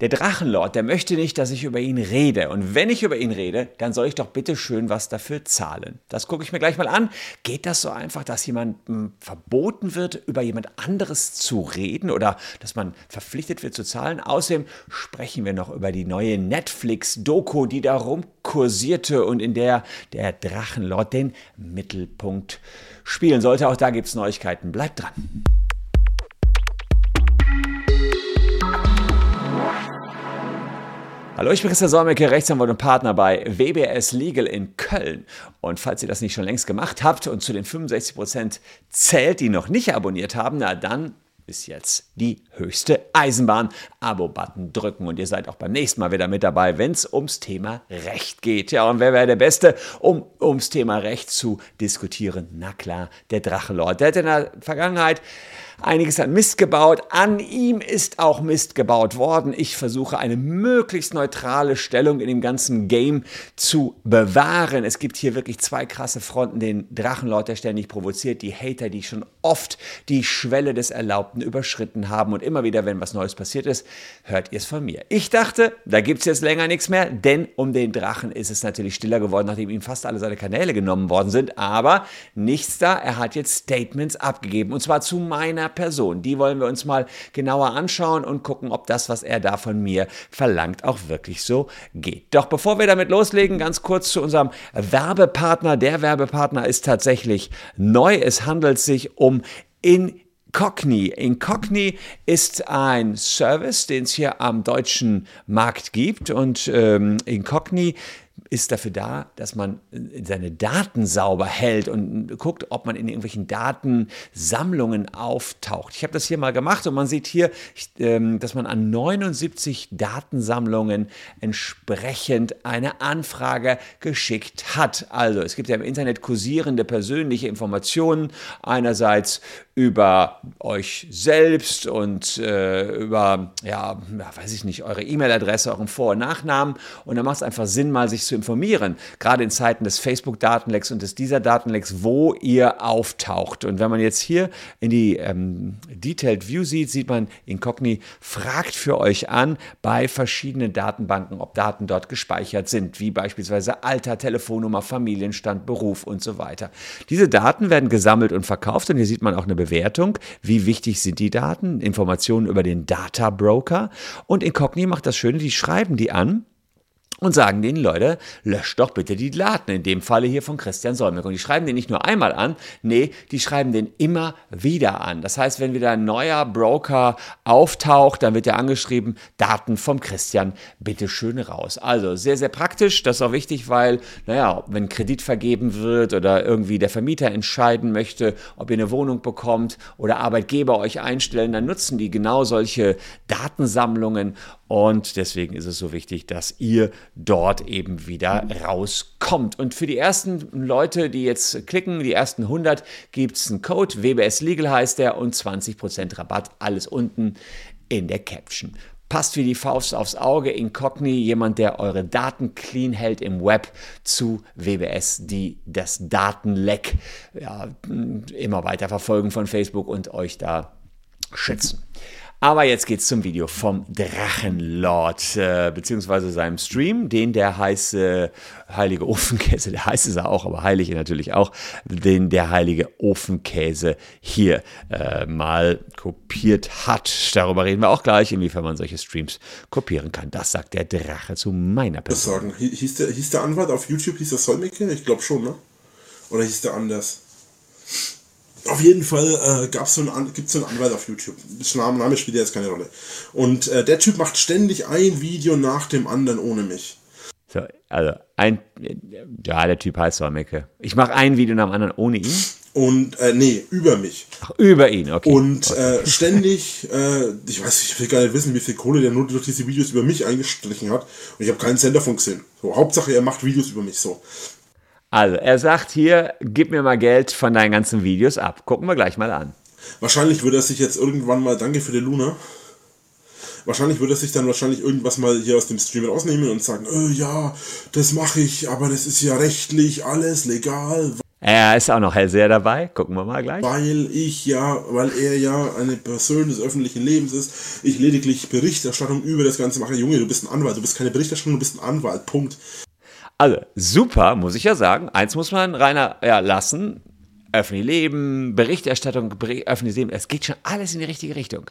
Der Drachenlord, der möchte nicht, dass ich über ihn rede. Und wenn ich über ihn rede, dann soll ich doch bitte schön was dafür zahlen. Das gucke ich mir gleich mal an. Geht das so einfach, dass jemandem verboten wird, über jemand anderes zu reden oder dass man verpflichtet wird zu zahlen? Außerdem sprechen wir noch über die neue Netflix-Doku, die darum kursierte und in der der Drachenlord den Mittelpunkt spielen sollte. Auch da gibt es Neuigkeiten. Bleibt dran. Hallo, ich bin Christian Solmecke, Rechtsanwalt und Partner bei WBS Legal in Köln. Und falls ihr das nicht schon längst gemacht habt und zu den 65 Prozent zählt, die noch nicht abonniert haben, na dann ist jetzt die höchste Eisenbahn. Abo-Button drücken und ihr seid auch beim nächsten Mal wieder mit dabei, wenn es ums Thema Recht geht. Ja, und wer wäre der Beste, um ums Thema Recht zu diskutieren? Na klar, der Drachenlord. Der hat in der Vergangenheit einiges an Mist gebaut. An ihm ist auch Mist gebaut worden. Ich versuche eine möglichst neutrale Stellung in dem ganzen Game zu bewahren. Es gibt hier wirklich zwei krasse Fronten. Den Drachenlord, der ständig provoziert, die Hater, die schon oft die Schwelle des Erlaubten überschritten haben. Und immer wieder, wenn was Neues passiert ist, hört ihr es von mir. Ich dachte, da gibt es jetzt länger nichts mehr, denn um den Drachen ist es natürlich stiller geworden, nachdem ihm fast alle seine Kanäle genommen worden sind. Aber nichts da. Er hat jetzt Statements abgegeben. Und zwar zu meiner einer Person. Die wollen wir uns mal genauer anschauen und gucken, ob das, was er da von mir verlangt, auch wirklich so geht. Doch bevor wir damit loslegen, ganz kurz zu unserem Werbepartner. Der Werbepartner ist tatsächlich neu. Es handelt sich um in Incogni. Incogni ist ein Service, den es hier am deutschen Markt gibt und ähm, Incogni ist dafür da, dass man äh, seine Daten sauber hält und guckt, ob man in irgendwelchen Datensammlungen auftaucht. Ich habe das hier mal gemacht und man sieht hier, ähm, dass man an 79 Datensammlungen entsprechend eine Anfrage geschickt hat. Also es gibt ja im Internet kursierende persönliche Informationen, einerseits über euch selbst und äh, über, ja, weiß ich nicht, eure E-Mail-Adresse, euren Vor- und Nachnamen. Und da macht es einfach Sinn, mal sich zu informieren, gerade in Zeiten des Facebook-Datenlecks und des dieser Datenlecks, wo ihr auftaucht. Und wenn man jetzt hier in die ähm, Detailed View sieht, sieht man, Incogni fragt für euch an bei verschiedenen Datenbanken, ob Daten dort gespeichert sind, wie beispielsweise Alter, Telefonnummer, Familienstand, Beruf und so weiter. Diese Daten werden gesammelt und verkauft und hier sieht man auch eine Bewertung, wie wichtig sind die Daten, Informationen über den Data Broker. Und Incogni macht das Schöne, die schreiben die an und sagen denen, Leute, löscht doch bitte die Daten. In dem Falle hier von Christian Solmecke. Und die schreiben den nicht nur einmal an, nee, die schreiben den immer wieder an. Das heißt, wenn wieder ein neuer Broker auftaucht, dann wird er angeschrieben, Daten vom Christian, bitte schön raus. Also sehr, sehr praktisch. Das ist auch wichtig, weil, naja, wenn Kredit vergeben wird oder irgendwie der Vermieter entscheiden möchte, ob ihr eine Wohnung bekommt oder Arbeitgeber euch einstellen, dann nutzen die genau solche Datensammlungen und deswegen ist es so wichtig, dass ihr dort eben wieder rauskommt. Und für die ersten Leute, die jetzt klicken, die ersten 100, gibt es einen Code. WBS Legal heißt der und 20% Rabatt. Alles unten in der Caption. Passt wie die Faust aufs Auge. Incogni, jemand, der eure Daten clean hält im Web zu WBS, die das Datenleck ja, immer weiter verfolgen von Facebook und euch da schützen. Aber jetzt geht's zum Video vom Drachenlord, äh, beziehungsweise seinem Stream, den der heiße heilige Ofenkäse, der heißt es auch, aber heilige natürlich auch, den der heilige Ofenkäse hier äh, mal kopiert hat. Darüber reden wir auch gleich, inwiefern man solche Streams kopieren kann. Das sagt der Drache zu meiner Person. Sagen. Hieß, der, hieß der Anwalt auf YouTube, hieß der Solmecke? Ich glaube schon, ne? Oder hieß der anders? Auf jeden Fall äh, gab's so einen, gibt es so einen Anwalt auf YouTube. Das Name, Name spielt jetzt keine Rolle. Und äh, der Typ macht ständig ein Video nach dem anderen ohne mich. So, also ein, ja, der Typ heißt Solmecke. Ich mache ein Video nach dem anderen ohne ihn. Und, äh, nee, über mich. Ach, über ihn, okay. Und okay. Äh, ständig, äh, ich weiß, ich will gar nicht wissen, wie viel Kohle der nur durch diese Videos über mich eingestrichen hat. Und ich habe keinen Cent davon gesehen. So, Hauptsache, er macht Videos über mich so. Also, er sagt hier, gib mir mal Geld von deinen ganzen Videos ab. Gucken wir gleich mal an. Wahrscheinlich würde er sich jetzt irgendwann mal, danke für die Luna, wahrscheinlich würde er sich dann wahrscheinlich irgendwas mal hier aus dem Stream rausnehmen und sagen, äh, ja, das mache ich, aber das ist ja rechtlich alles legal. Er ist auch noch Hellseher dabei. Gucken wir mal gleich. Weil ich ja, weil er ja eine Person des öffentlichen Lebens ist, ich lediglich Berichterstattung über das Ganze mache. Junge, du bist ein Anwalt, du bist keine Berichterstattung, du bist ein Anwalt. Punkt. Also, super, muss ich ja sagen. Eins muss man Rainer ja, lassen. Öffentliches Leben, Berichterstattung, öffentliches Leben, es geht schon alles in die richtige Richtung.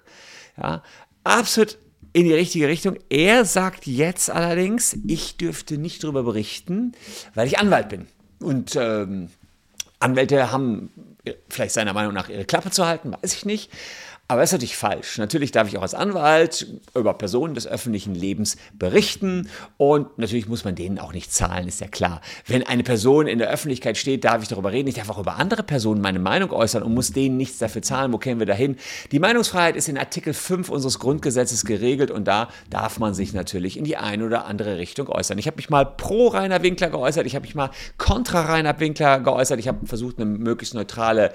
Ja, absolut in die richtige Richtung. Er sagt jetzt allerdings, ich dürfte nicht darüber berichten, weil ich Anwalt bin. Und ähm, Anwälte haben vielleicht seiner Meinung nach ihre Klappe zu halten, weiß ich nicht. Aber das ist natürlich falsch. Natürlich darf ich auch als Anwalt über Personen des öffentlichen Lebens berichten und natürlich muss man denen auch nicht zahlen, ist ja klar. Wenn eine Person in der Öffentlichkeit steht, darf ich darüber reden. Ich darf auch über andere Personen meine Meinung äußern und muss denen nichts dafür zahlen. Wo kämen wir dahin? Die Meinungsfreiheit ist in Artikel 5 unseres Grundgesetzes geregelt und da darf man sich natürlich in die eine oder andere Richtung äußern. Ich habe mich mal pro Rainer Winkler geäußert, ich habe mich mal kontra Rainer Winkler geäußert, ich habe versucht, eine möglichst neutrale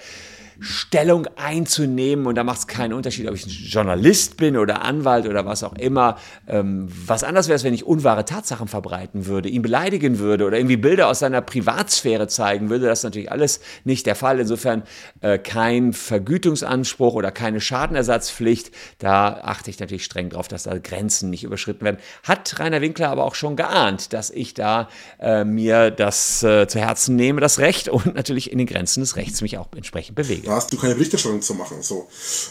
Stellung einzunehmen. Und da macht es keinen Unterschied, ob ich ein Journalist bin oder Anwalt oder was auch immer. Ähm, was anders wäre es, wenn ich unwahre Tatsachen verbreiten würde, ihn beleidigen würde oder irgendwie Bilder aus seiner Privatsphäre zeigen würde. Das ist natürlich alles nicht der Fall. Insofern äh, kein Vergütungsanspruch oder keine Schadenersatzpflicht. Da achte ich natürlich streng drauf, dass da Grenzen nicht überschritten werden. Hat Rainer Winkler aber auch schon geahnt, dass ich da äh, mir das äh, zu Herzen nehme, das Recht und natürlich in den Grenzen des Rechts mich auch entsprechend bewege. Da hast du keine Berichterstattung zu machen. So.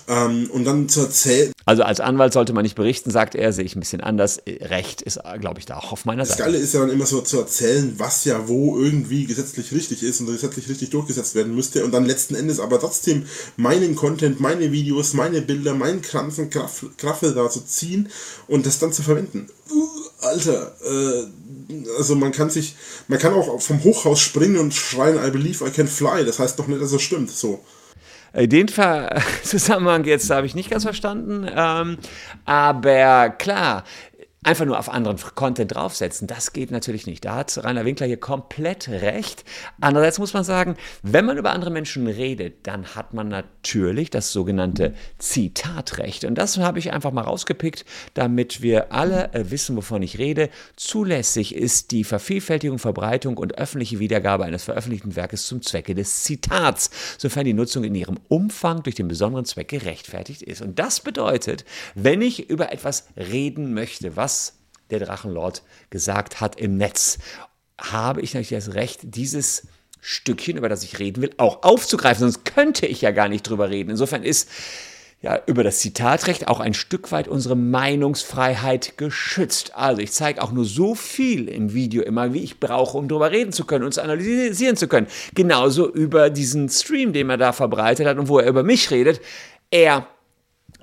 Ähm, und dann zu erzählen. Also als Anwalt sollte man nicht berichten, sagt er, sehe ich ein bisschen anders. Recht ist, glaube ich, da auch auf meiner Seite. Das Geile ist ja dann immer so zu erzählen, was ja wo irgendwie gesetzlich richtig ist und gesetzlich richtig durchgesetzt werden müsste und dann letzten Endes aber trotzdem meinen Content, meine Videos, meine Bilder, meinen Kranzen, Kraffel da zu ziehen und das dann zu verwenden. Uh, Alter, äh, also man kann sich, man kann auch vom Hochhaus springen und schreien, I believe I can fly. Das heißt doch nicht, dass es stimmt. So. Äh, den Zusammenhang jetzt habe ich nicht ganz verstanden. Ähm, aber klar, einfach nur auf anderen Content draufsetzen, das geht natürlich nicht. Da hat Rainer Winkler hier komplett recht. Andererseits muss man sagen, wenn man über andere Menschen redet, dann hat man natürlich das sogenannte Zitatrecht. Und das habe ich einfach mal rausgepickt, damit wir alle äh, wissen, wovon ich rede. Zulässig ist die Vervielfältigung, Verbreitung und öffentliche Wiedergabe eines veröffentlichten Werkes zum Zwecke des Zitats, sofern die Nutzung in ihrem Umfang durch den besonderen Zweck gerechtfertigt ist. Und das bedeutet, wenn ich über etwas reden möchte, was der Drachenlord gesagt hat im Netz, habe ich natürlich das Recht, dieses Stückchen, über das ich reden will, auch aufzugreifen. Sonst könnte ich ja gar nicht drüber reden. Insofern ist ja über das Zitatrecht auch ein Stück weit unsere Meinungsfreiheit geschützt. Also ich zeige auch nur so viel im Video immer, wie ich brauche, um darüber reden zu können und es analysieren zu können. Genauso über diesen Stream, den er da verbreitet hat und wo er über mich redet. Er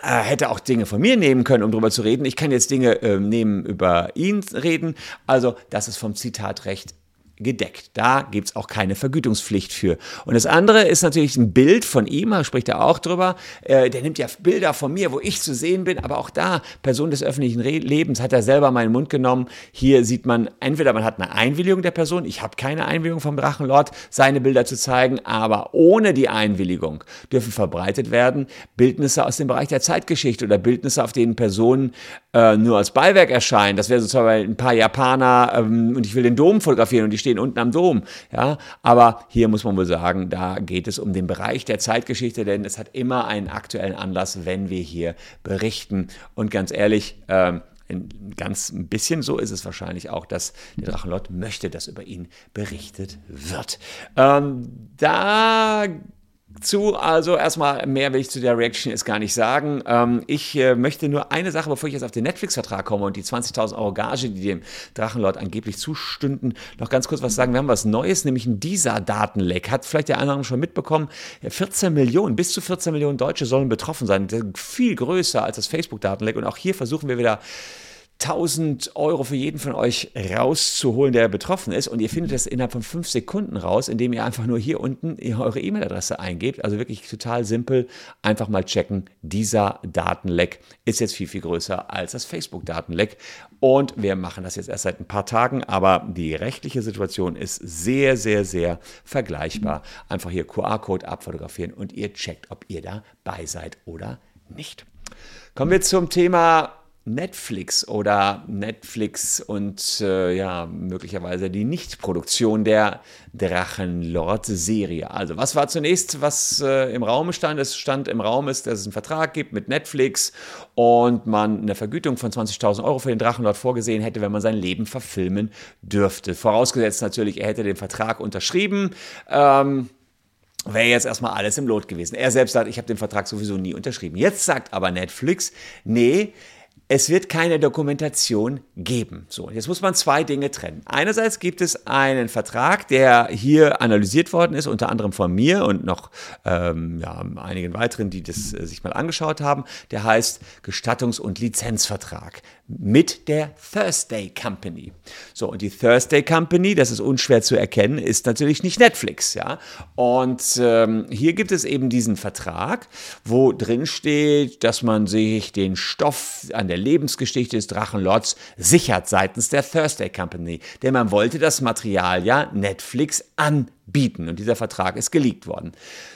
äh, hätte auch Dinge von mir nehmen können, um darüber zu reden. Ich kann jetzt Dinge äh, nehmen, über ihn reden. Also das ist vom Zitatrecht gedeckt. Da gibt es auch keine Vergütungspflicht für. Und das andere ist natürlich ein Bild von ihm, da spricht er auch drüber. Äh, der nimmt ja Bilder von mir, wo ich zu sehen bin, aber auch da, Person des öffentlichen Re Lebens, hat er selber meinen Mund genommen. Hier sieht man, entweder man hat eine Einwilligung der Person, ich habe keine Einwilligung vom Drachenlord, seine Bilder zu zeigen, aber ohne die Einwilligung dürfen verbreitet werden Bildnisse aus dem Bereich der Zeitgeschichte oder Bildnisse, auf denen Personen äh, nur als Beiwerk erscheinen. Das wäre sozusagen ein paar Japaner ähm, und ich will den Dom fotografieren und die stehen unten am Dom. Ja, aber hier muss man wohl sagen, da geht es um den Bereich der Zeitgeschichte, denn es hat immer einen aktuellen Anlass, wenn wir hier berichten. Und ganz ehrlich, ähm, ein ganz ein bisschen so ist es wahrscheinlich auch, dass der Drachenlord möchte, dass über ihn berichtet wird. Ähm, da zu. Also erstmal mehr will ich zu der Reaction jetzt gar nicht sagen. Ähm, ich äh, möchte nur eine Sache, bevor ich jetzt auf den Netflix-Vertrag komme und die 20.000 Euro Gage, die dem Drachenlord angeblich zustünden, noch ganz kurz was sagen. Wir haben was Neues, nämlich ein DISA-Datenleck. Hat vielleicht der eine andere schon mitbekommen. 14 Millionen, bis zu 14 Millionen Deutsche sollen betroffen sein. Viel größer als das Facebook-Datenleck. Und auch hier versuchen wir wieder 1000 Euro für jeden von euch rauszuholen, der betroffen ist. Und ihr findet das innerhalb von fünf Sekunden raus, indem ihr einfach nur hier unten eure E-Mail-Adresse eingebt. Also wirklich total simpel. Einfach mal checken. Dieser Datenleck ist jetzt viel, viel größer als das Facebook-Datenleck. Und wir machen das jetzt erst seit ein paar Tagen, aber die rechtliche Situation ist sehr, sehr, sehr vergleichbar. Einfach hier QR-Code abfotografieren und ihr checkt, ob ihr dabei seid oder nicht. Kommen wir zum Thema Netflix oder Netflix und äh, ja, möglicherweise die Nichtproduktion der Drachenlord-Serie. Also, was war zunächst, was äh, im Raum stand? Es stand im Raum ist, dass es einen Vertrag gibt mit Netflix und man eine Vergütung von 20.000 Euro für den Drachenlord vorgesehen hätte, wenn man sein Leben verfilmen dürfte. Vorausgesetzt natürlich, er hätte den Vertrag unterschrieben. Ähm, wäre jetzt erstmal alles im Lot gewesen. Er selbst sagt, ich habe den Vertrag sowieso nie unterschrieben. Jetzt sagt aber Netflix, nee, es wird keine Dokumentation geben. So, jetzt muss man zwei Dinge trennen. Einerseits gibt es einen Vertrag, der hier analysiert worden ist, unter anderem von mir und noch ähm, ja, einigen weiteren, die das äh, sich mal angeschaut haben. Der heißt Gestattungs- und Lizenzvertrag mit der Thursday Company. So, und die Thursday Company, das ist unschwer zu erkennen, ist natürlich nicht Netflix, ja. Und ähm, hier gibt es eben diesen Vertrag, wo drin steht, dass man sich den Stoff an der Lebensgeschichte des Drachenlords sichert seitens der Thursday Company. Denn man wollte das Material ja Netflix anbieten bieten. Und dieser Vertrag ist geleakt worden.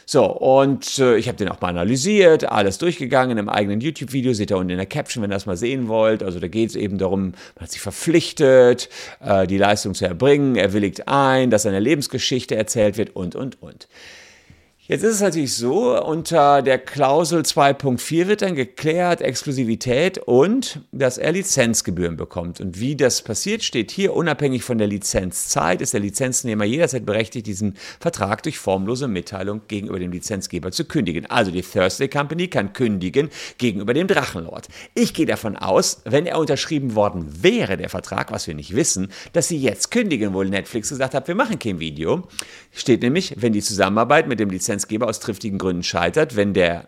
So, und äh, ich habe den auch mal analysiert, alles durchgegangen im eigenen YouTube-Video, seht ihr unten in der Caption, wenn ihr das mal sehen wollt. Also da geht es eben darum, man hat sich verpflichtet, äh, die Leistung zu erbringen, er willigt ein, dass seine Lebensgeschichte erzählt wird und, und, und. Jetzt ist es natürlich so, unter der Klausel 2.4 wird dann geklärt Exklusivität und dass er Lizenzgebühren bekommt. Und wie das passiert, steht hier, unabhängig von der Lizenzzeit ist der Lizenznehmer jederzeit berechtigt, diesen Vertrag durch formlose Mitteilung gegenüber dem Lizenzgeber zu kündigen. Also die Thursday Company kann kündigen gegenüber dem Drachenlord. Ich gehe davon aus, wenn er unterschrieben worden wäre, der Vertrag, was wir nicht wissen, dass sie jetzt kündigen, wo Netflix gesagt hat, wir machen kein Video. Steht nämlich, wenn die Zusammenarbeit mit dem Lizenzgeber Lizenzgeber aus triftigen Gründen scheitert, wenn der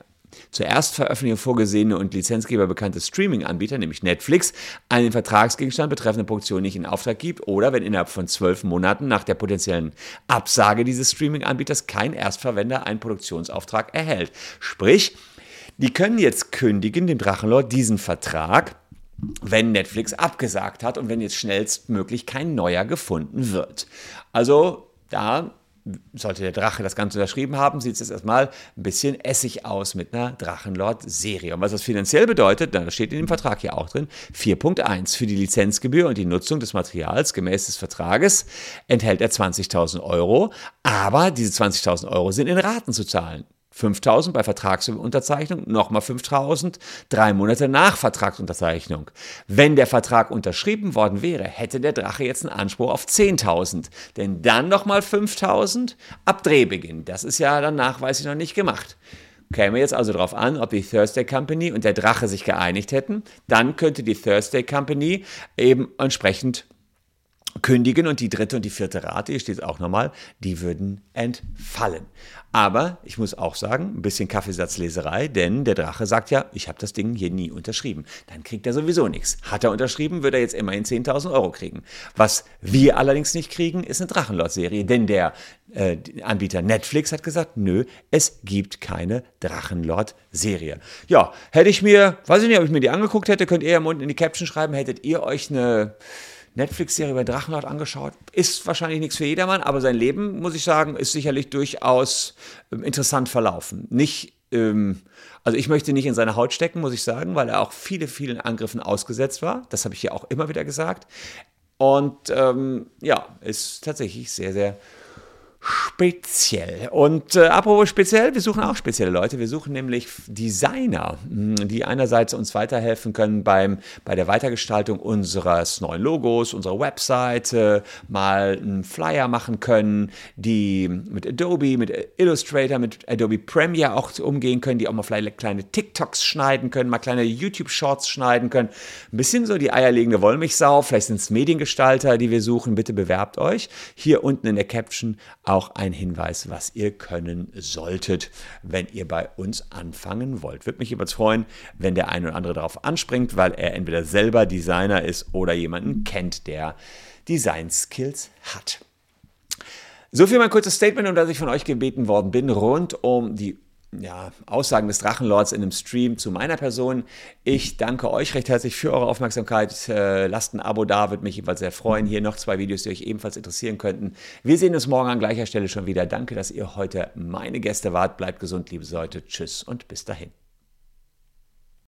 zur Erstveröffentlichung vorgesehene und Lizenzgeber bekannte Streaming-Anbieter, nämlich Netflix, einen Vertragsgegenstand betreffende Produktion nicht in Auftrag gibt oder wenn innerhalb von zwölf Monaten nach der potenziellen Absage dieses Streaming-Anbieters kein Erstverwender einen Produktionsauftrag erhält. Sprich, die können jetzt kündigen, dem Drachenlord, diesen Vertrag, wenn Netflix abgesagt hat und wenn jetzt schnellstmöglich kein neuer gefunden wird. Also da sollte der Drache das Ganze unterschrieben haben, sieht es erstmal ein bisschen essig aus mit einer Drachenlord-Serie. Und was das finanziell bedeutet, das steht in dem Vertrag hier auch drin, 4.1 für die Lizenzgebühr und die Nutzung des Materials gemäß des Vertrages enthält er 20.000 Euro, aber diese 20.000 Euro sind in Raten zu zahlen. 5000 bei Vertragsunterzeichnung, nochmal 5000, drei Monate nach Vertragsunterzeichnung. Wenn der Vertrag unterschrieben worden wäre, hätte der Drache jetzt einen Anspruch auf 10.000. Denn dann nochmal 5000 ab Drehbeginn. Das ist ja dann nachweislich noch nicht gemacht. Käme jetzt also darauf an, ob die Thursday Company und der Drache sich geeinigt hätten, dann könnte die Thursday Company eben entsprechend kündigen und die dritte und die vierte Rate, hier steht es auch nochmal, die würden entfallen. Aber ich muss auch sagen, ein bisschen Kaffeesatzleserei, denn der Drache sagt ja, ich habe das Ding hier nie unterschrieben. Dann kriegt er sowieso nichts. Hat er unterschrieben, würde er jetzt immerhin 10.000 Euro kriegen. Was wir allerdings nicht kriegen, ist eine Drachenlord-Serie, denn der äh, Anbieter Netflix hat gesagt, nö, es gibt keine Drachenlord-Serie. Ja, hätte ich mir, weiß ich nicht, ob ich mir die angeguckt hätte, könnt ihr ja unten in die Caption schreiben, hättet ihr euch eine Netflix-Serie über Drachenlord angeschaut. Ist wahrscheinlich nichts für jedermann, aber sein Leben, muss ich sagen, ist sicherlich durchaus ähm, interessant verlaufen. Nicht, ähm, also ich möchte nicht in seine Haut stecken, muss ich sagen, weil er auch viele, vielen Angriffen ausgesetzt war. Das habe ich hier auch immer wieder gesagt. Und ähm, ja, ist tatsächlich sehr, sehr speziell. Und äh, apropos speziell, wir suchen auch spezielle Leute. Wir suchen nämlich Designer, hm, die einerseits uns weiterhelfen können beim, bei der Weitergestaltung unseres neuen Logos, unserer Webseite, mal einen Flyer machen können, die mit Adobe, mit Illustrator, mit Adobe Premiere auch umgehen können, die auch mal vielleicht kleine TikToks schneiden können, mal kleine YouTube-Shorts schneiden können. Ein bisschen so die eierlegende Wollmilchsau. Vielleicht sind es Mediengestalter, die wir suchen. Bitte bewerbt euch. Hier unten in der Caption auch ein Hinweis, was ihr können solltet, wenn ihr bei uns anfangen wollt. Würde mich jeweils freuen, wenn der eine oder andere darauf anspringt, weil er entweder selber Designer ist oder jemanden kennt, der Design Skills hat. So viel mein kurzes Statement, um das ich von euch gebeten worden bin, rund um die ja, Aussagen des Drachenlords in einem Stream zu meiner Person. Ich danke euch recht herzlich für eure Aufmerksamkeit. Äh, lasst ein Abo da, würde mich jedenfalls sehr freuen. Hier noch zwei Videos, die euch ebenfalls interessieren könnten. Wir sehen uns morgen an gleicher Stelle schon wieder. Danke, dass ihr heute meine Gäste wart. Bleibt gesund, liebe Leute. Tschüss und bis dahin.